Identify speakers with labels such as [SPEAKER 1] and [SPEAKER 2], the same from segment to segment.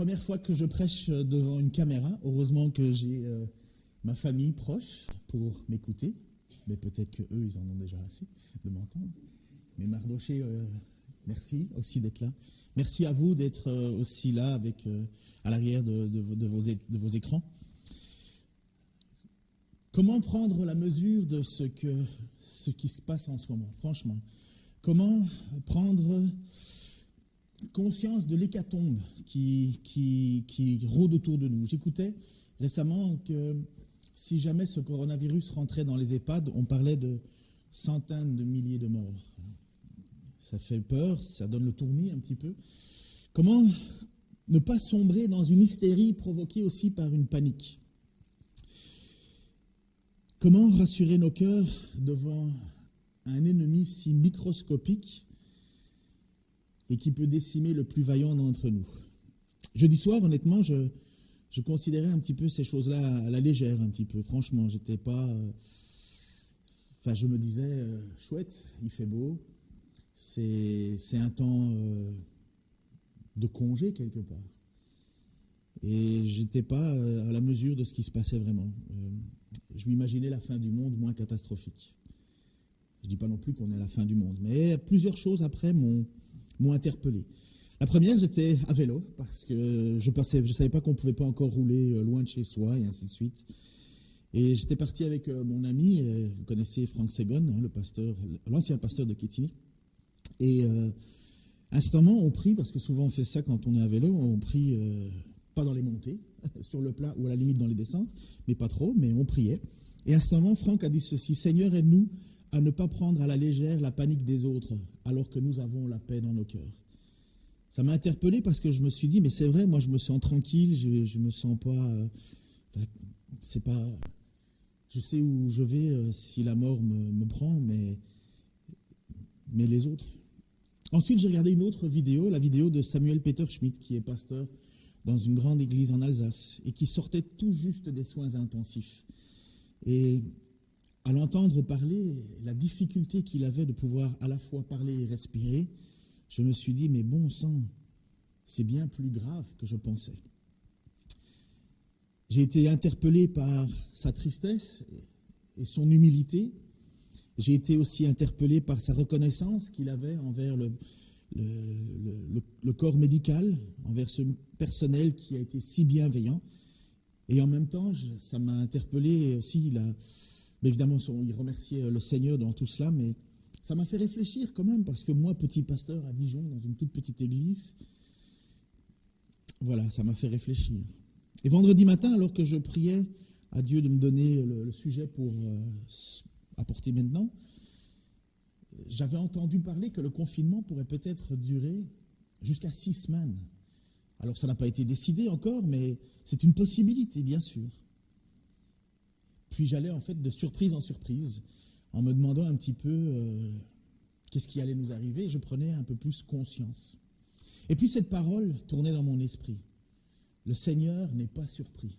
[SPEAKER 1] première fois que je prêche devant une caméra. Heureusement que j'ai euh, ma famille proche pour m'écouter. Mais peut-être que eux, ils en ont déjà assez de m'entendre. Mais Mardoché, euh, merci aussi d'être là. Merci à vous d'être euh, aussi là avec, à l'arrière de, vos, écrans. Comment prendre la mesure de ce qui se passe en ce moment, franchement Comment prendre conscience de l'hécatombe qui, rôde autour de nous. J'écoutais récemment que si jamais ce coronavirus rentrait dans les EHPAD, on parlait de centaines de milliers de morts. Ça fait peur, ça donne le tournis un petit peu. Comment ne pas sombrer dans une hystérie provoquée aussi par une panique? Comment rassurer nos cœurs devant un ennemi si microscopique et qui peut décimer le plus vaillant d'entre nous. Jeudi soir, honnêtement, je, considérais un petit peu ces choses-là à la légère, un petit peu. Franchement, j'étais pas. Euh, enfin, je me disais, euh, chouette, il fait beau. C'est, un temps euh, de congé quelque part. Et j'étais pas à la mesure de ce qui se passait vraiment. je m'imaginais la fin du monde moins catastrophique. Je dis pas non plus qu'on est à la fin du monde, mais plusieurs choses après m'ont m'ont interpellé. La première, j'étais à vélo parce que je ne je savais pas qu'on pouvait pas encore rouler euh, loin de chez soi et ainsi de suite. Et j'étais parti avec euh, mon ami, euh, vous connaissez Franck Segon, hein, le pasteur, l'ancien pasteur de Kétini. Et euh, instantanément, on prie, parce que souvent on fait ça quand on est à vélo, on prie pas dans les montées, sur le plat ou à la limite dans les descentes, mais pas trop, mais on priait. Et instantanément, Franck a dit ceci Seigneur, aide-nous à ne pas prendre à la légère la panique des autres, alors que nous avons la paix dans nos cœurs. Ça m'a interpellé parce que je me suis dit, mais c'est vrai, moi je me sens tranquille, je, ne me sens pas. Euh, c'est pas. Je sais où je vais euh, si la mort me, prend, mais, mais les autres. Ensuite, j'ai regardé une autre vidéo, la vidéo de Samuel Peter Schmidt, qui est pasteur dans une grande église en Alsace et qui sortait tout juste des soins intensifs. Et à l'entendre parler, la difficulté qu'il avait de pouvoir à la fois parler et respirer, je me suis dit, mais bon sang, c'est bien plus grave que je pensais. J'ai été interpellé par sa tristesse et son humilité. J'ai été aussi interpellé par sa reconnaissance qu'il avait envers le, corps médical, envers ce personnel qui a été si bienveillant. Et en même temps, ça m'a interpellé aussi la, évidemment, il remerciait le Seigneur dans tout cela, mais ça m'a fait réfléchir quand même, parce que moi, petit pasteur à Dijon, dans une toute petite église, voilà, ça m'a fait réfléchir. Et vendredi matin, alors que je priais à Dieu de me donner le, sujet pour euh, apporter maintenant, j'avais entendu parler que le confinement pourrait peut-être durer jusqu'à six semaines. Alors ça n'a pas été décidé encore, mais c'est une possibilité, bien sûr. Puis j'allais en fait de surprise en surprise en me demandant un petit peu euh, qu'est-ce qui allait nous arriver. Je prenais un peu plus conscience. Et puis cette parole tournait dans mon esprit. Le Seigneur n'est pas surpris.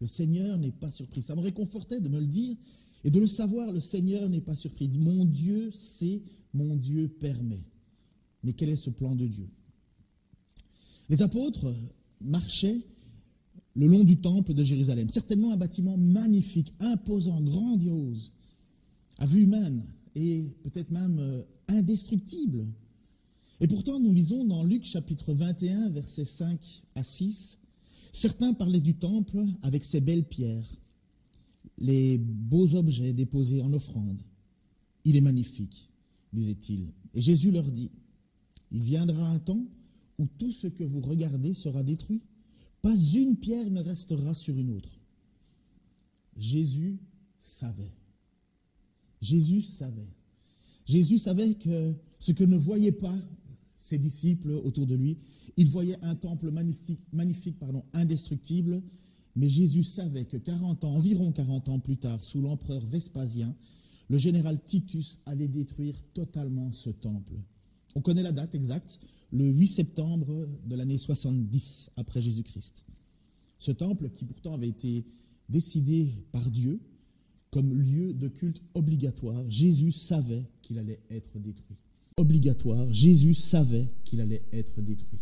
[SPEAKER 1] Le Seigneur n'est pas surpris. Ça me réconfortait de me le dire et de le savoir. Le Seigneur n'est pas surpris. Mon Dieu sait, mon Dieu permet. Mais quel est ce plan de Dieu? Les apôtres marchaient le long du temple de Jérusalem. Certainement un bâtiment magnifique, imposant, grandiose, à vue humaine et peut-être même euh, indestructible. Et pourtant, nous lisons dans Luc chapitre 21, versets 5 à 6, certains parlaient du temple avec ses belles pierres, les beaux objets déposés en offrande. Il est magnifique, disait-il. Et Jésus leur dit, il viendra un temps où tout ce que vous regardez sera détruit pas une pierre ne restera sur une autre. Jésus savait. Jésus savait. Jésus savait que ce que ne voyaient pas ses disciples autour de lui, il voyait un temple magnifique, pardon, indestructible, mais Jésus savait que 40 ans, environ 40 ans plus tard, sous l'empereur Vespasien, le général Titus allait détruire totalement ce temple. On connaît la date exacte, le 8 septembre de l'année 70 après Jésus-Christ. Ce temple, qui pourtant avait été décidé par Dieu comme lieu de culte obligatoire, Jésus savait qu'il allait être détruit. Obligatoire, Jésus savait qu'il allait être détruit.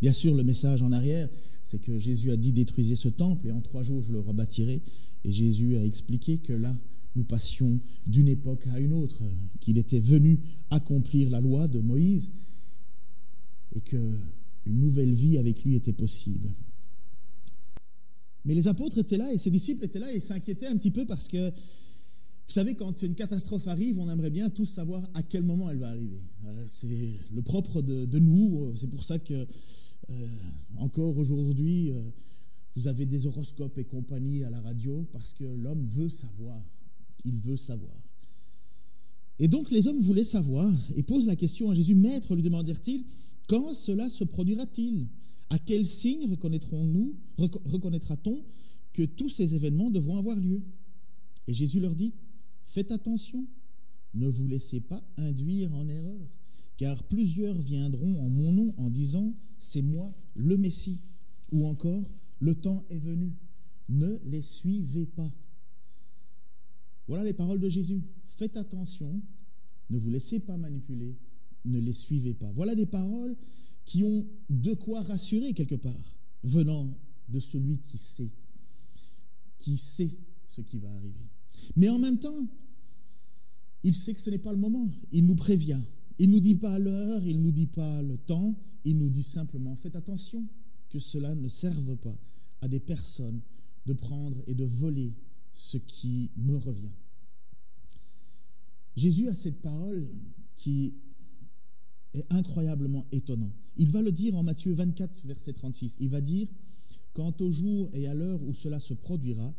[SPEAKER 1] Bien sûr, le message en arrière, c'est que Jésus a dit détruisez ce temple et en trois jours je le rebâtirai. Et Jésus a expliqué que là, nous passions d'une époque à une autre, qu'il était venu accomplir la loi de Moïse et que une nouvelle vie avec lui était possible. Mais les apôtres étaient là et ses disciples étaient là et s'inquiétaient un petit peu parce que, vous savez, quand une catastrophe arrive, on aimerait bien tous savoir à quel moment elle va arriver. Euh, c'est le propre de, nous. C'est pour ça que, euh, encore aujourd'hui, euh, vous avez des horoscopes et compagnie à la radio parce que l'homme veut savoir. Il veut savoir. Et donc les hommes voulaient savoir et posent la question à Jésus, Maître, lui demandèrent-ils, quand cela se produira-t-il? À quel signe reconnaîtrons-nous, reconnaîtra-t-on que tous ces événements devront avoir lieu? Et Jésus leur dit, Faites attention, ne vous laissez pas induire en erreur, car plusieurs viendront en mon nom en disant, C'est moi le Messie, ou encore, Le temps est venu, ne les suivez pas. Voilà les paroles de Jésus. Faites attention, ne vous laissez pas manipuler, ne les suivez pas. Voilà des paroles qui ont de quoi rassurer quelque part, venant de celui qui sait, qui sait ce qui va arriver. Mais en même temps, il sait que ce n'est pas le moment. Il nous prévient. Il ne nous dit pas l'heure, il ne nous dit pas le temps, il nous dit simplement faites attention que cela ne serve pas à des personnes de prendre et de voler ce qui me revient. Jésus a cette parole qui est incroyablement étonnant. Il va le dire en Matthieu 24, verset 36. Il va dire, Quant au jour et à l'heure où cela se produira,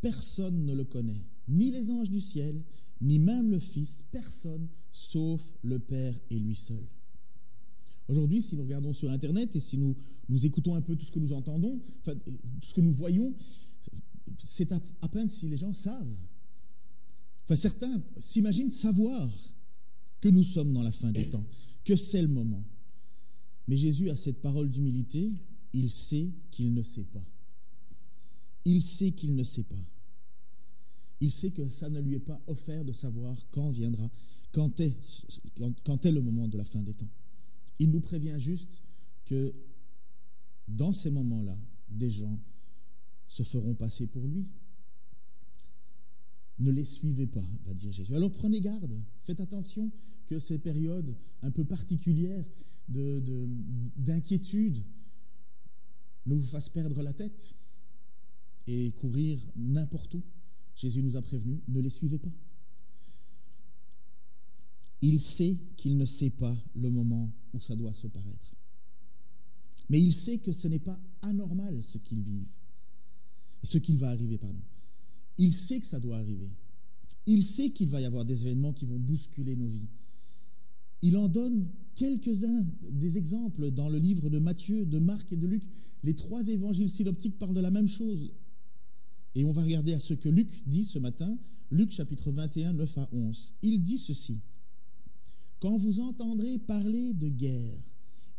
[SPEAKER 1] personne ne le connaît, ni les anges du ciel, ni même le Fils, personne, sauf le Père et lui seul. Aujourd'hui, si nous regardons sur Internet et si nous, nous écoutons un peu tout ce que nous entendons, enfin, tout ce que nous voyons, c'est à, peine si les gens savent. Enfin, certains s'imaginent savoir que nous sommes dans la fin des temps que c'est le moment. Mais Jésus a cette parole d'humilité, il sait qu'il ne sait pas. Il sait qu'il ne sait pas. Il sait que ça ne lui est pas offert de savoir quand viendra, quand est le moment de la fin des temps. Il nous prévient juste que dans ces moments-là, des gens se feront passer pour lui. Ne les suivez pas, va dire Jésus. Alors prenez garde, faites attention que ces périodes un peu particulières d'inquiétude de, ne vous fassent perdre la tête et courir n'importe où. Jésus nous a prévenus, ne les suivez pas. Il sait qu'il ne sait pas le moment où ça doit se paraître. Mais il sait que ce n'est pas anormal ce qu'ils vivent, ce qu'il va arriver, pardon. Il sait que ça doit arriver. Il sait qu'il va y avoir des événements qui vont bousculer nos vies. Il en donne quelques-uns des exemples dans le livre de Matthieu, de Marc et de Luc. Les trois évangiles synoptiques parlent de la même chose. Et on va regarder à ce que Luc dit ce matin, Luc chapitre 21, 9 à 11. Il dit ceci. Quand vous entendrez parler de guerre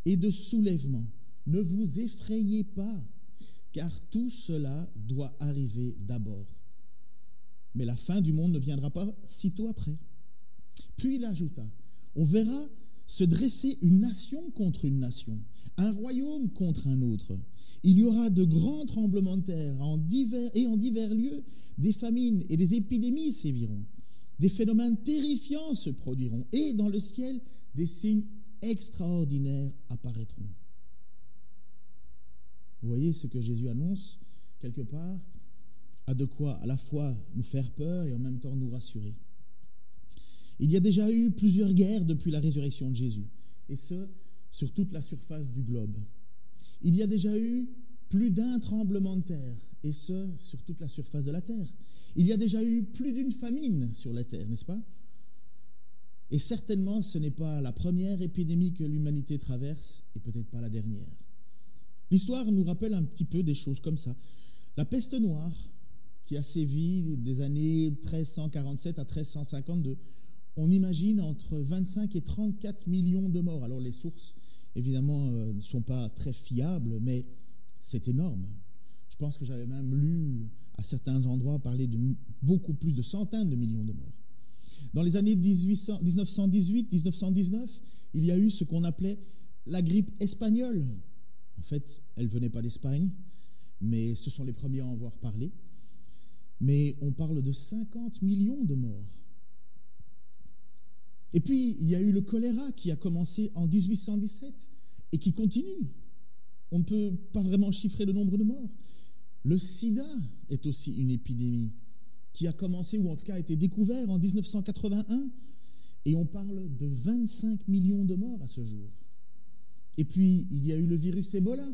[SPEAKER 1] et de soulèvement, ne vous effrayez pas, car tout cela doit arriver d'abord mais la fin du monde ne viendra pas sitôt après. Puis il ajouta, on verra se dresser une nation contre une nation, un royaume contre un autre. Il y aura de grands tremblements de terre et en divers lieux, des famines et des épidémies séviront. Des phénomènes terrifiants se produiront et dans le ciel, des signes extraordinaires apparaîtront. Vous voyez ce que Jésus annonce quelque part a de quoi à la fois nous faire peur et en même temps nous rassurer. Il y a déjà eu plusieurs guerres depuis la résurrection de Jésus, et ce, sur toute la surface du globe. Il y a déjà eu plus d'un tremblement de terre, et ce, sur toute la surface de la terre. Il y a déjà eu plus d'une famine sur la terre, n'est-ce pas? Et certainement, ce n'est pas la première épidémie que l'humanité traverse, et peut-être pas la dernière. L'histoire nous rappelle un petit peu des choses comme ça. La peste noire, qui a sévi des années 1347 à 1352. On imagine entre 25 et 34 millions de morts. Alors les sources, évidemment, euh, ne sont pas très fiables, mais c'est énorme. Je pense que j'avais même lu à certains endroits parler de beaucoup plus de centaines de millions de morts. Dans les années 1918-1919, il y a eu ce qu'on appelait la grippe espagnole. En fait, elle venait pas d'Espagne, mais ce sont les premiers à en voir parlé. Mais on parle de 50 millions de morts. Et puis, il y a eu le choléra qui a commencé en 1817 et qui continue. On ne peut pas vraiment chiffrer le nombre de morts. Le sida est aussi une épidémie qui a commencé, ou en tout cas a été découvert en 1981, et on parle de 25 millions de morts à ce jour. Et puis, il y a eu le virus Ebola,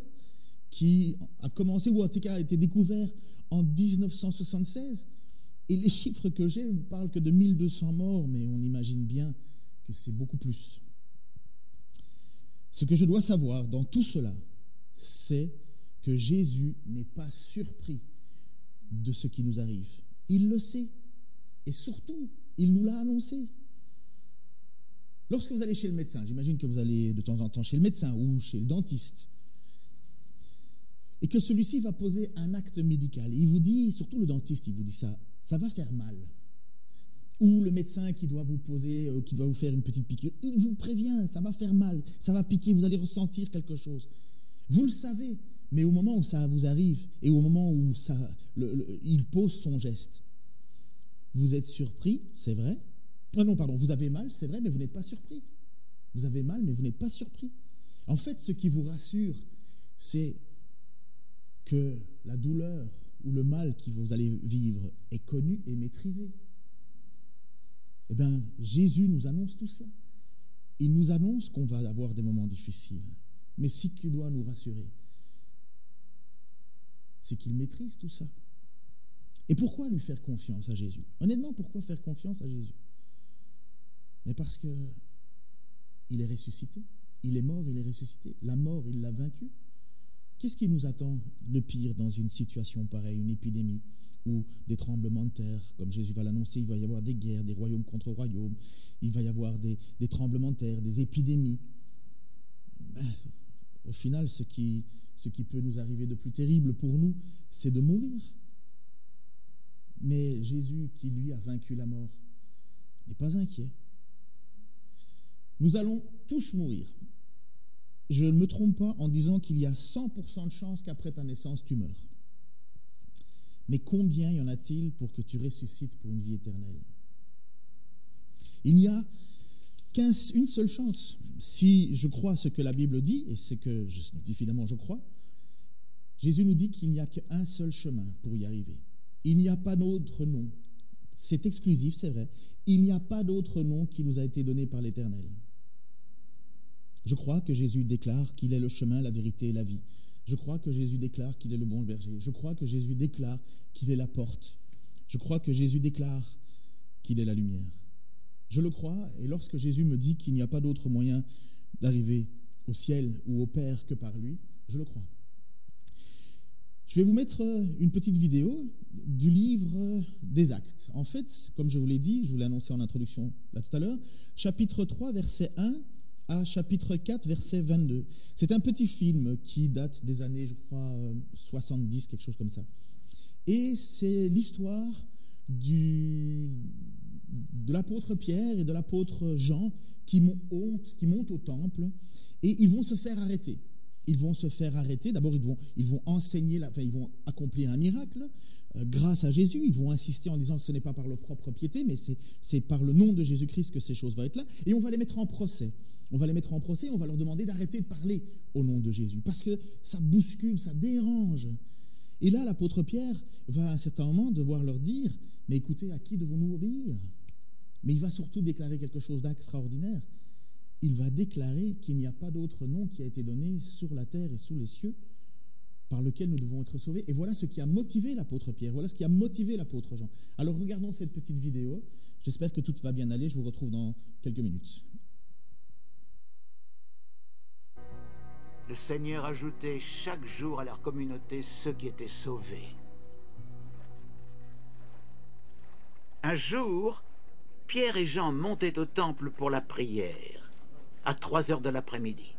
[SPEAKER 1] qui a commencé, ou en tout cas a été découvert en 1976. Et les chiffres que j'ai ne parlent que de 1200 morts, mais on imagine bien que c'est beaucoup plus. Ce que je dois savoir dans tout cela, c'est que Jésus n'est pas surpris de ce qui nous arrive. Il le sait. Et surtout, il nous l'a annoncé. Lorsque vous allez chez le médecin, j'imagine que vous allez de temps en temps chez le médecin ou chez le dentiste, et que celui-ci va poser un acte médical, il vous dit, surtout le dentiste, il vous dit ça, ça va faire mal. Ou le médecin qui doit vous poser, euh, qui doit vous faire une petite piqûre, il vous prévient, ça va faire mal, ça va piquer, vous allez ressentir quelque chose. Vous le savez, mais au moment où ça vous arrive et au moment où ça, il pose son geste, vous êtes surpris, c'est vrai. Ah non, pardon, vous avez mal, c'est vrai, mais vous n'êtes pas surpris. Vous avez mal, mais vous n'êtes pas surpris. En fait, ce qui vous rassure, c'est que la douleur ou le mal que vous allez vivre est connu et maîtrisé. Eh bien, Jésus nous annonce tout cela. Il nous annonce qu'on va avoir des moments difficiles. Mais ce qui doit nous rassurer, c'est qu'il maîtrise tout ça. Et pourquoi lui faire confiance à Jésus? Honnêtement, pourquoi faire confiance à Jésus? Mais parce que il est ressuscité. Il est mort, il est ressuscité. La mort, il l'a vaincu. Qu'est-ce qui nous attend le pire dans une situation pareille, une épidémie ou des tremblements de terre Comme Jésus va l'annoncer, il va y avoir des guerres, des royaumes contre royaumes, il va y avoir des, tremblements de terre, des épidémies. Ben, au final, ce qui, ce qui peut nous arriver de plus terrible pour nous, c'est de mourir. Mais Jésus, qui lui a vaincu la mort, n'est pas inquiet. Nous allons tous mourir. Je ne me trompe pas en disant qu'il y a 100% de chances qu'après ta naissance, tu meurs. Mais combien y en a-t-il pour que tu ressuscites pour une vie éternelle? Il n'y a qu'une seule chance. Si je crois ce que la Bible dit, et ce que je, finalement je crois, Jésus nous dit qu'il n'y a qu'un seul chemin pour y arriver. Il n'y a pas d'autre nom. C'est exclusif, c'est vrai. Il n'y a pas d'autre nom qui nous a été donné par l'Éternel. Je crois que Jésus déclare qu'il est le chemin, la vérité et la vie. Je crois que Jésus déclare qu'il est le bon berger. Je crois que Jésus déclare qu'il est la porte. Je crois que Jésus déclare qu'il est la lumière. Je le crois, et lorsque Jésus me dit qu'il n'y a pas d'autre moyen d'arriver au ciel ou au Père que par lui, je le crois. Je vais vous mettre une petite vidéo du livre des actes. En fait, comme je vous l'ai dit, je vous l'ai annoncé en introduction là tout à l'heure, chapitre 3, verset 1 à chapitre 4, verset 22. C'est un petit film qui date des années, je crois, 70, quelque chose comme ça. Et c'est l'histoire du, de l'apôtre Pierre et de l'apôtre Jean qui montent, qui montent au temple et ils vont se faire arrêter. Ils vont se faire arrêter. D'abord, ils vont, ils vont enseigner, enfin, ils vont accomplir un miracle euh, grâce à Jésus. Ils vont insister en disant que ce n'est pas par leur propre piété, mais c'est par le nom de Jésus-Christ que ces choses vont être là. Et on va les mettre en procès. On va les mettre en procès, on va leur demander d'arrêter de parler au nom de Jésus, parce que ça bouscule, ça dérange. Et là, l'apôtre Pierre va à un certain moment devoir leur dire, mais écoutez, à qui devons-nous obéir? Mais il va surtout déclarer quelque chose d'extraordinaire. Il va déclarer qu'il n'y a pas d'autre nom qui a été donné sur la terre et sous les cieux par lequel nous devons être sauvés. Et voilà ce qui a motivé l'apôtre Pierre, voilà ce qui a motivé l'apôtre Jean. Alors regardons cette petite vidéo. J'espère que tout va bien aller. Je vous retrouve dans quelques minutes.
[SPEAKER 2] Le Seigneur ajoutait chaque jour à leur communauté ceux qui étaient sauvés. Un jour, Pierre et Jean montaient au temple pour la prière, à 3 heures de l'après-midi.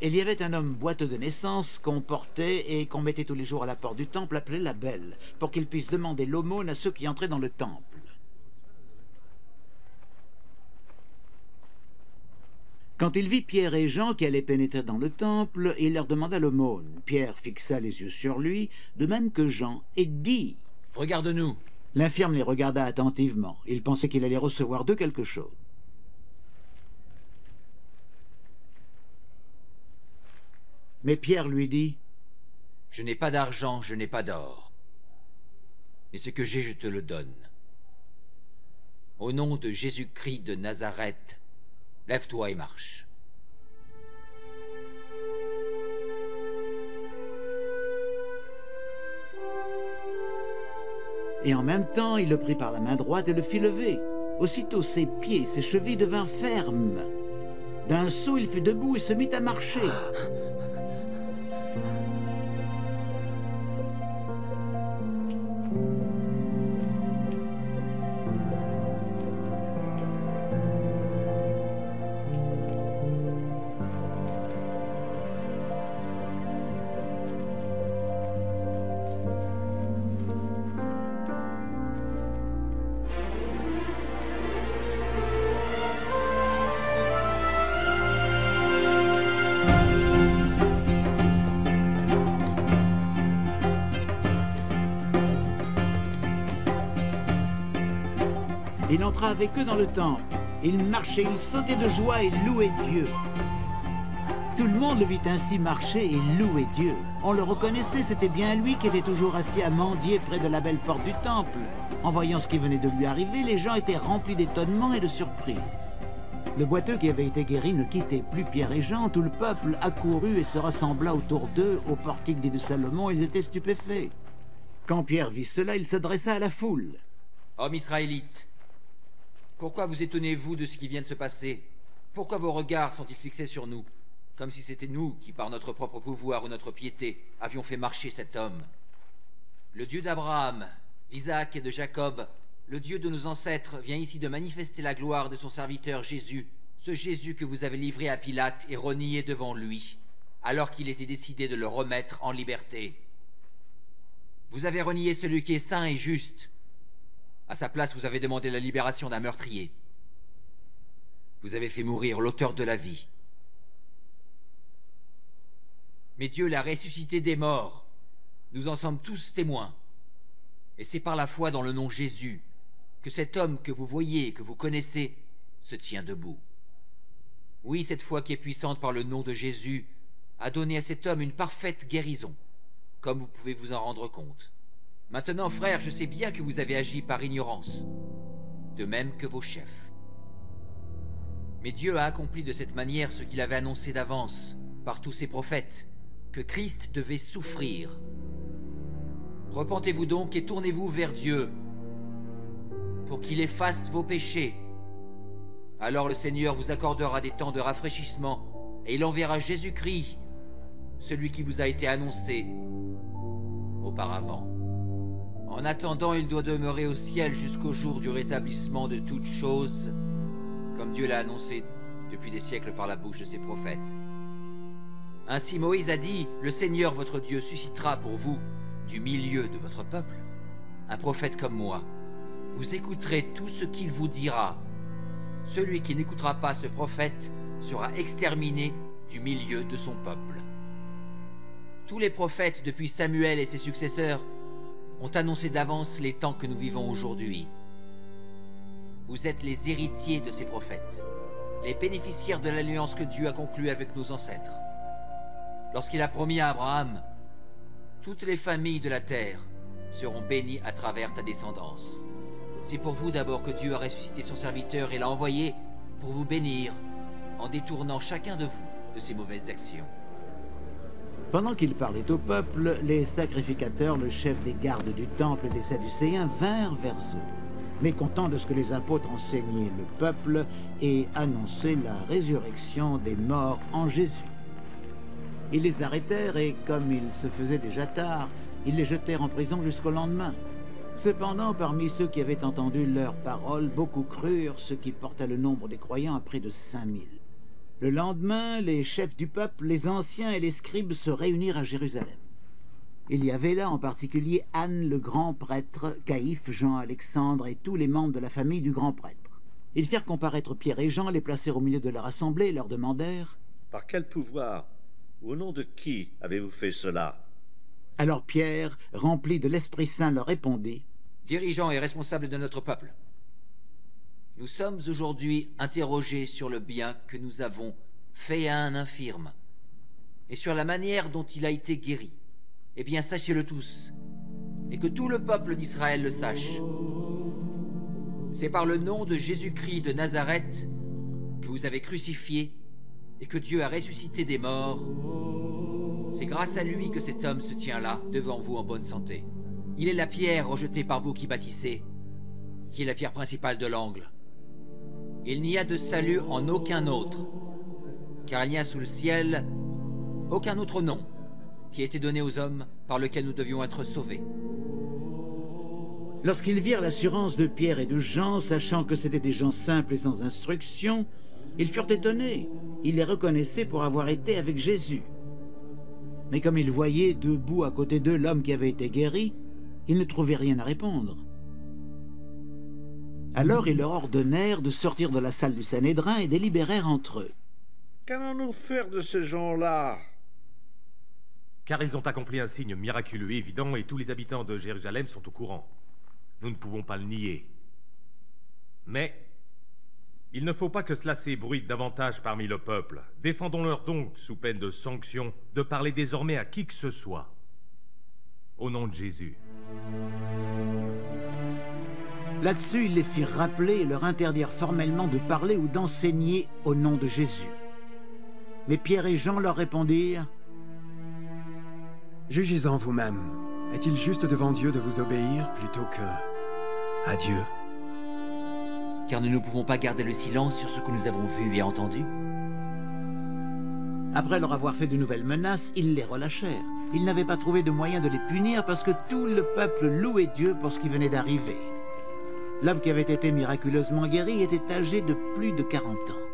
[SPEAKER 2] Il y avait un homme boiteux de naissance qu'on portait et qu'on mettait tous les jours à la porte du temple, appelé la Belle, pour qu'il puisse demander l'aumône à ceux qui entraient dans le temple. Quand il vit Pierre et Jean qui allaient pénétrer dans le temple, il leur demanda l'aumône. Pierre fixa les yeux sur lui, de même que Jean, et dit
[SPEAKER 3] Regarde-nous.
[SPEAKER 2] L'infirme les regarda attentivement. Il pensait qu'il allait recevoir d'eux quelque chose. Mais Pierre lui dit
[SPEAKER 3] Je n'ai pas d'argent, je n'ai pas d'or. Mais ce que j'ai, je te le donne. Au nom de Jésus-Christ de Nazareth, lève-toi et marche.
[SPEAKER 2] Et en même temps, il le prit par la main droite et le fit lever. Aussitôt ses pieds et ses chevilles devinrent fermes. D'un saut, il fut debout et se mit à marcher. Il entra avec eux dans le temple. Il marchait, il sautait de joie et louait Dieu. Tout le monde le vit ainsi marcher et louer Dieu. On le reconnaissait, c'était bien lui qui était toujours assis à mendier près de la belle porte du temple. En voyant ce qui venait de lui arriver, les gens étaient remplis d'étonnement et de surprise. Le boiteux qui avait été guéri ne quittait plus Pierre et Jean. Tout le peuple accourut et se rassembla autour d'eux au portique dit de Salomon. Ils étaient stupéfaits. Quand Pierre vit cela, il s'adressa à la foule.
[SPEAKER 3] Hommes israélites, pourquoi vous étonnez-vous de ce qui vient de se passer? Pourquoi vos regards sont-ils fixés sur nous? Comme si c'était nous qui, par notre propre pouvoir ou notre piété, avions fait marcher cet homme. Le Dieu d'Abraham, d'Isaac et de Jacob, le Dieu de nos ancêtres, vient ici de manifester la gloire de son serviteur Jésus, ce Jésus que vous avez livré à Pilate et renié devant lui, alors qu'il était décidé de le remettre en liberté. Vous avez renié celui qui est saint et juste, à sa place, vous avez demandé la libération d'un meurtrier. Vous avez fait mourir l'auteur de la vie. Mais Dieu l'a ressuscité des morts. Nous en sommes tous témoins. Et c'est par la foi dans le nom Jésus que cet homme que vous voyez et que vous connaissez se tient debout. Oui, cette foi qui est puissante par le nom de Jésus a donné à cet homme une parfaite guérison, comme vous pouvez vous en rendre compte. Maintenant, frère, je sais bien que vous avez agi par ignorance, de même que vos chefs. Mais Dieu a accompli de cette manière ce qu'il avait annoncé d'avance, par tous ses prophètes, que Christ devait souffrir. Repentez-vous donc et tournez-vous vers Dieu, pour qu'il efface vos péchés. Alors le Seigneur vous accordera des temps de rafraîchissement, et il enverra Jésus-Christ, celui qui vous a été annoncé auparavant. En attendant, il doit demeurer au ciel jusqu'au jour du rétablissement de toutes choses, comme Dieu l'a annoncé depuis des siècles par la bouche de ses prophètes. Ainsi Moïse a dit, le Seigneur votre Dieu suscitera pour vous, du milieu de votre peuple, un prophète comme moi. Vous écouterez tout ce qu'il vous dira. Celui qui n'écoutera pas ce prophète sera exterminé du milieu de son peuple. Tous les prophètes depuis Samuel et ses successeurs ont annoncé d'avance les temps que nous vivons aujourd'hui. Vous êtes les héritiers de ces prophètes, les bénéficiaires de l'alliance que Dieu a conclue avec nos ancêtres. Lorsqu'il a promis à Abraham, toutes les familles de la terre seront bénies à travers ta descendance. C'est pour vous d'abord que Dieu a ressuscité son serviteur et l'a envoyé pour vous bénir en détournant chacun de vous de ses mauvaises actions.
[SPEAKER 2] Pendant qu'il parlait au peuple, les sacrificateurs, le chef des gardes du temple et des Sadducéens vinrent vers eux, mécontents de ce que les apôtres enseignaient le peuple et annonçaient la résurrection des morts en Jésus. Ils les arrêtèrent et, comme il se faisait déjà tard, ils les jetèrent en prison jusqu'au lendemain. Cependant, parmi ceux qui avaient entendu leurs paroles, beaucoup crurent, ce qui porta le nombre des croyants à près de cinq mille. Le lendemain, les chefs du peuple, les anciens et les scribes se réunirent à Jérusalem. Il y avait là en particulier Anne le grand prêtre, Caïphe, Jean, Alexandre et tous les membres de la famille du grand prêtre. Ils firent comparaître Pierre et Jean, les placèrent au milieu de leur assemblée, et leur demandèrent
[SPEAKER 4] Par quel pouvoir Au nom de qui avez-vous fait cela?
[SPEAKER 2] Alors Pierre, rempli de l'Esprit Saint, leur répondit
[SPEAKER 3] Dirigeants et responsables de notre peuple, nous sommes aujourd'hui interrogés sur le bien que nous avons fait à un infirme et sur la manière dont il a été guéri. Eh bien, sachez-le tous, et que tout le peuple d'Israël le sache. C'est par le nom de Jésus-Christ de Nazareth que vous avez crucifié et que Dieu a ressuscité des morts. C'est grâce à lui que cet homme se tient là, devant vous en bonne santé. Il est la pierre rejetée par vous qui bâtissez, qui est la pierre principale de l'angle. Il n'y a de salut en aucun autre, car il n'y a sous le ciel aucun autre nom qui a été donné aux hommes par lequel nous devions être sauvés.
[SPEAKER 2] Lorsqu'ils virent l'assurance de Pierre et de Jean, sachant que c'étaient des gens simples et sans instruction, ils furent étonnés. Ils les reconnaissaient pour avoir été avec Jésus. Mais comme ils voyaient debout à côté d'eux l'homme qui avait été guéri, ils ne trouvaient rien à répondre. Alors ils leur ordonnèrent de sortir de la salle du Sanhédrin et délibérèrent entre eux.
[SPEAKER 4] Qu'allons-nous faire de ces gens-là
[SPEAKER 5] Car ils ont accompli un signe miraculeux évident et tous les habitants de Jérusalem sont au courant. Nous ne pouvons pas le nier. Mais il ne faut pas que cela s'ébruite davantage parmi le peuple. Défendons-leur donc, sous peine de sanction, de parler désormais à qui que ce soit. Au nom de Jésus.
[SPEAKER 2] Là-dessus, ils les firent rappeler et leur interdirent formellement de parler ou d'enseigner au nom de Jésus. Mais Pierre et Jean leur répondirent
[SPEAKER 6] Jugez-en vous-même. Est-il juste devant Dieu de vous obéir plutôt que à Dieu?
[SPEAKER 3] Car nous ne pouvons pas garder le silence sur ce que nous avons vu et entendu.
[SPEAKER 2] Après leur avoir fait de nouvelles menaces, ils les relâchèrent. Ils n'avaient pas trouvé de moyen de les punir parce que tout le peuple louait Dieu pour ce qui venait d'arriver. L'homme qui avait été miraculeusement guéri était âgé de plus de 40 ans.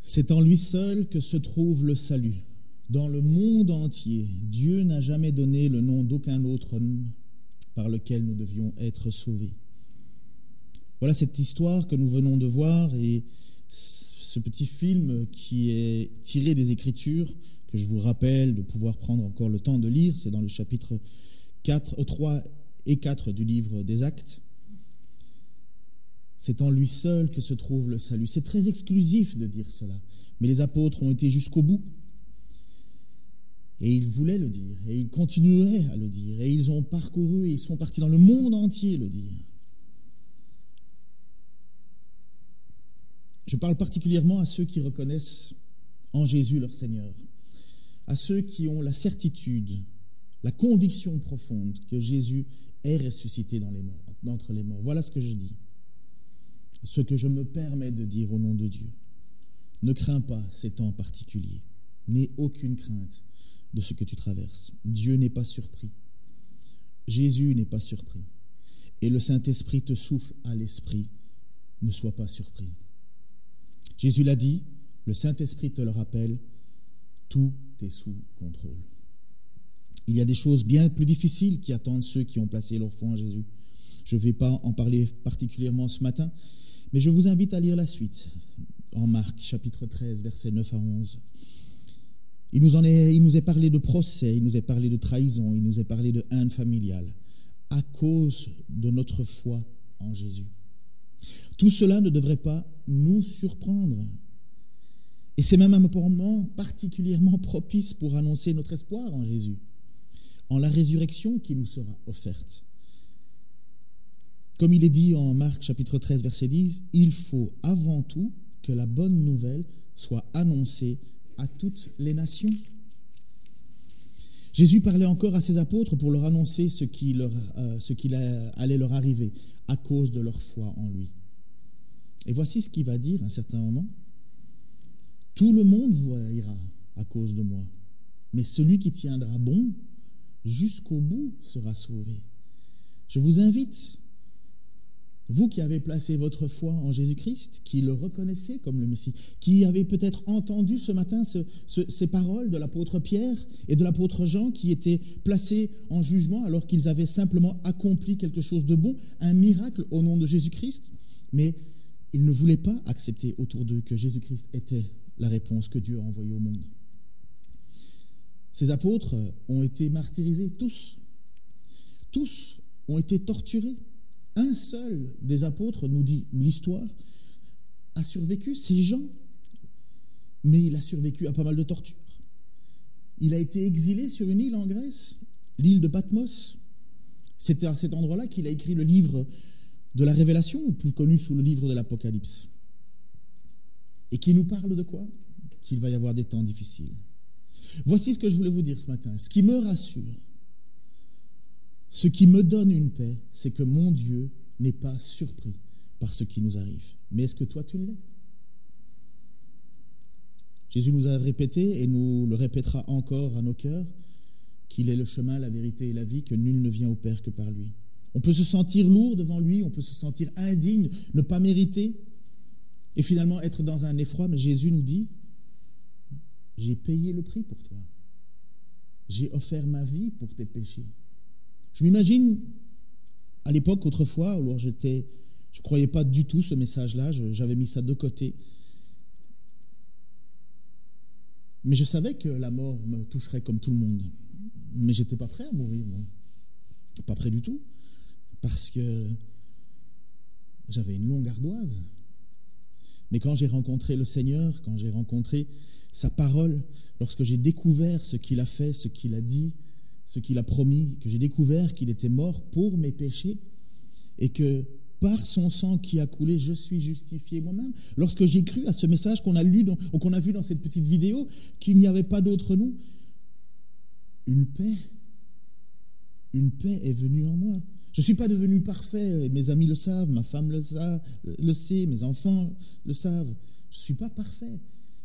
[SPEAKER 1] C'est en lui seul que se trouve le salut. Dans le monde entier, Dieu n'a jamais donné le nom d'aucun autre homme par lequel nous devions être sauvés. Voilà cette histoire que nous venons de voir et ce petit film qui est tiré des Écritures, que je vous rappelle de pouvoir prendre encore le temps de lire, c'est dans le chapitre 4, 3 et 4 du livre des Actes. C'est en lui seul que se trouve le salut. C'est très exclusif de dire cela, mais les apôtres ont été jusqu'au bout. Et ils voulaient le dire, et ils continueraient à le dire, et ils ont parcouru, et ils sont partis dans le monde entier le dire. Je parle particulièrement à ceux qui reconnaissent en Jésus leur Seigneur, à ceux qui ont la certitude, la conviction profonde que Jésus est ressuscité dans les morts, d'entre les morts. Voilà ce que je dis. Ce que je me permets de dire au nom de Dieu. Ne crains pas ces temps particuliers. N'aie aucune crainte de ce que tu traverses. Dieu n'est pas surpris. Jésus n'est pas surpris. Et le Saint-Esprit te souffle à l'esprit. Ne sois pas surpris. Jésus l'a dit, le Saint-Esprit te le rappelle, tout sous contrôle. Il y a des choses bien plus difficiles qui attendent ceux qui ont placé leur foi en Jésus. Je ne vais pas en parler particulièrement ce matin, mais je vous invite à lire la suite en Marc chapitre 13, versets 9 à 11. Il nous, en est, il nous est parlé de procès, il nous est parlé de trahison, il nous est parlé de haine familiale, à cause de notre foi en Jésus. Tout cela ne devrait pas nous surprendre. Et c'est même un moment particulièrement propice pour annoncer notre espoir en Jésus, en la résurrection qui nous sera offerte. Comme il est dit en Marc chapitre 13 verset 10, il faut avant tout que la bonne nouvelle soit annoncée à toutes les nations. Jésus parlait encore à ses apôtres pour leur annoncer ce qui, euh, ce qui allait leur arriver à cause de leur foi en lui. Et voici ce qu'il va dire à un certain moment. Tout le monde voira à cause de moi, mais celui qui tiendra bon jusqu'au bout sera sauvé. Je vous invite Vous qui avez placé votre foi en Jésus-Christ, qui le reconnaissez comme le Messie, qui avez peut-être entendu ce matin ces paroles de l'apôtre Pierre et de l'apôtre Jean qui étaient placés en jugement alors qu'ils avaient simplement accompli quelque chose de bon, un miracle au nom de Jésus-Christ, mais ils ne voulaient pas accepter autour d'eux que Jésus-Christ était la réponse que Dieu a envoyée au monde. Ces apôtres ont été martyrisés, tous. Tous ont été torturés un seul des apôtres, nous dit l'histoire, a survécu, c'est Jean. Mais il a survécu à pas mal de tortures. Il a été exilé sur une île en Grèce, l'île de Patmos. C'était à cet endroit-là qu'il a écrit le livre de la Révélation, plus connu sous le livre de l'Apocalypse. Et qui nous parle de quoi? Qu'il va y avoir des temps difficiles. Voici ce que je voulais vous dire ce matin. Ce qui me rassure, ce qui me donne une paix, c'est que mon Dieu n'est pas surpris par ce qui nous arrive. Mais est-ce que toi tu l'es? Jésus nous a répété et nous le répétera encore à nos cœurs qu'il est le chemin, la vérité et la vie, que nul ne vient au Père que par lui. On peut se sentir lourd devant lui, on peut se sentir indigne, ne pas mériter, et finalement être dans un effroi, mais Jésus nous dit, j'ai payé le prix pour toi. J'ai offert ma vie pour tes péchés. Je m'imagine, à l'époque, autrefois, alors j'étais, je ne croyais pas du tout ce message-là, j'avais mis ça de côté. Mais je savais que la mort me toucherait comme tout le monde. Mais j'étais pas prêt à mourir, moi. Pas prêt du tout. Parce que j'avais une longue ardoise. Mais quand j'ai rencontré le Seigneur, quand j'ai rencontré sa parole, lorsque j'ai découvert ce qu'il a fait, ce qu'il a dit, ce qu'il a promis, que j'ai découvert qu'il était mort pour mes péchés et que par son sang qui a coulé, je suis justifié moi-même. Lorsque j'ai cru à ce message qu'on a lu ou qu'on a vu dans cette petite vidéo, qu'il n'y avait pas d'autre nom, une paix, une paix est venue en moi. Je ne suis pas devenu parfait, mes amis le savent, ma femme le, le sait, mes enfants le savent. Je ne suis pas parfait,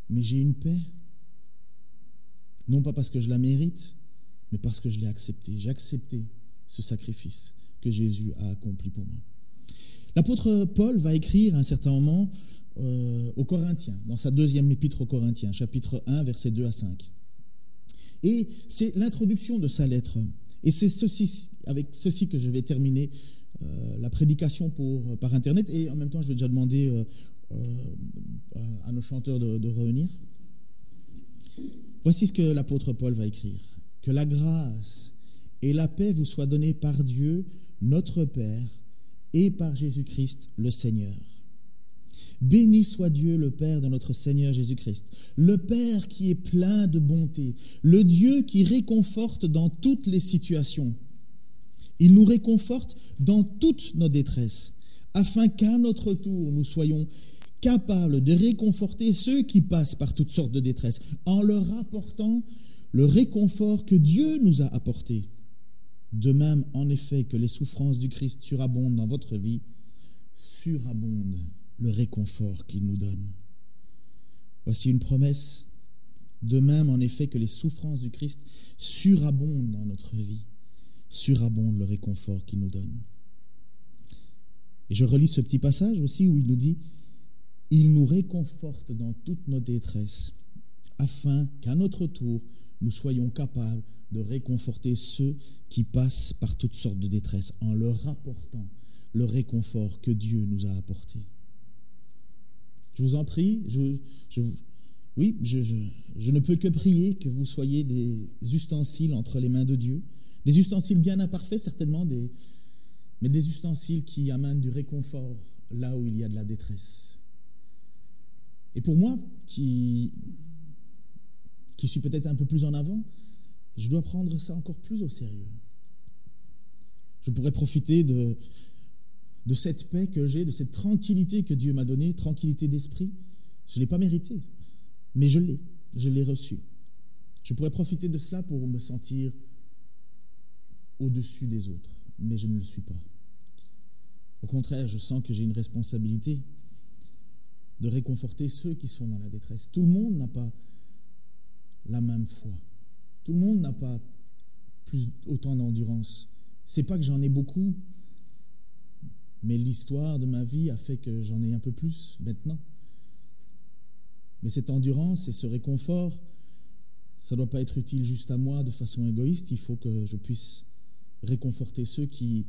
[SPEAKER 1] mais j'ai une paix. Non pas parce que je la mérite, mais parce que je l'ai accepté. J'ai accepté ce sacrifice que Jésus a accompli pour moi. L'apôtre Paul va écrire à un certain moment euh, aux Corinthiens, dans sa deuxième épître aux Corinthiens, chapitre 1, versets 2 à 5. Et c'est l'introduction de sa lettre. Et c'est avec ceci que je vais terminer euh, la prédication pour, par Internet. Et en même temps, je vais déjà demander euh, à nos chanteurs de revenir. Voici ce que l'apôtre Paul va écrire. Que la grâce et la paix vous soient données par Dieu, notre Père, et par Jésus-Christ, le Seigneur. Béni soit Dieu, le Père de notre Seigneur Jésus-Christ, le Père qui est plein de bonté, le Dieu qui réconforte dans toutes les situations. Il nous réconforte dans toutes nos détresses, afin qu'à notre tour nous soyons capables de réconforter ceux qui passent par toutes sortes de détresses, en leur apportant le réconfort que Dieu nous a apporté. De même, en effet, que les souffrances du Christ surabondent dans votre vie, surabonde le réconfort qu'il nous donne. Voici une promesse. De même, en effet, que les souffrances du Christ surabondent dans notre vie, surabonde le réconfort qu'il nous donne. Et je relis ce petit passage aussi où il nous dit, Il nous réconforte dans toutes nos détresses, afin qu'à notre tour, nous soyons capables de réconforter ceux qui passent par toutes sortes de détresses en leur apportant le réconfort que Dieu nous a apporté. Je vous en prie, je, oui, je, ne peux que prier que vous soyez des ustensiles entre les mains de Dieu, des ustensiles bien imparfaits certainement, mais des ustensiles qui amènent du réconfort là où il y a de la détresse. Et pour moi, qui suis peut-être un peu plus en avant, je dois prendre ça encore plus au sérieux. Je pourrais profiter de, de cette paix que j'ai, de cette tranquillité que Dieu m'a donnée, tranquillité d'esprit. Je ne l'ai pas mérité, mais je l'ai, je l'ai reçu. Je pourrais profiter de cela pour me sentir au-dessus des autres, mais je ne le suis pas. Au contraire, je sens que j'ai une responsabilité de réconforter ceux qui sont dans la détresse. Tout le monde n'a pas la même foi. Tout le monde n'a pas plus, autant d'endurance. C'est pas que j'en ai beaucoup, Mais l'histoire de ma vie a fait que j'en ai un peu plus maintenant. Mais cette endurance et ce réconfort, ça ne doit pas être utile juste à moi de façon égoïste. Il faut que je puisse réconforter ceux qui,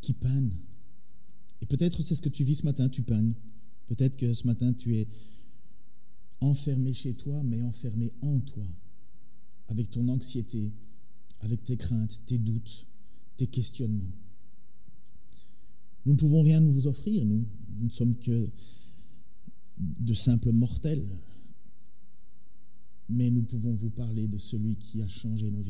[SPEAKER 1] qui peinent. Et peut-être c'est ce que tu vis ce matin, tu peines. Peut-être que ce matin tu es enfermé chez toi, mais enfermé en toi, avec ton anxiété, avec tes craintes, tes doutes, tes questionnements. Nous ne pouvons rien vous offrir, nous. Nous ne sommes que de simples mortels. Mais nous pouvons vous parler de celui qui a changé nos vies.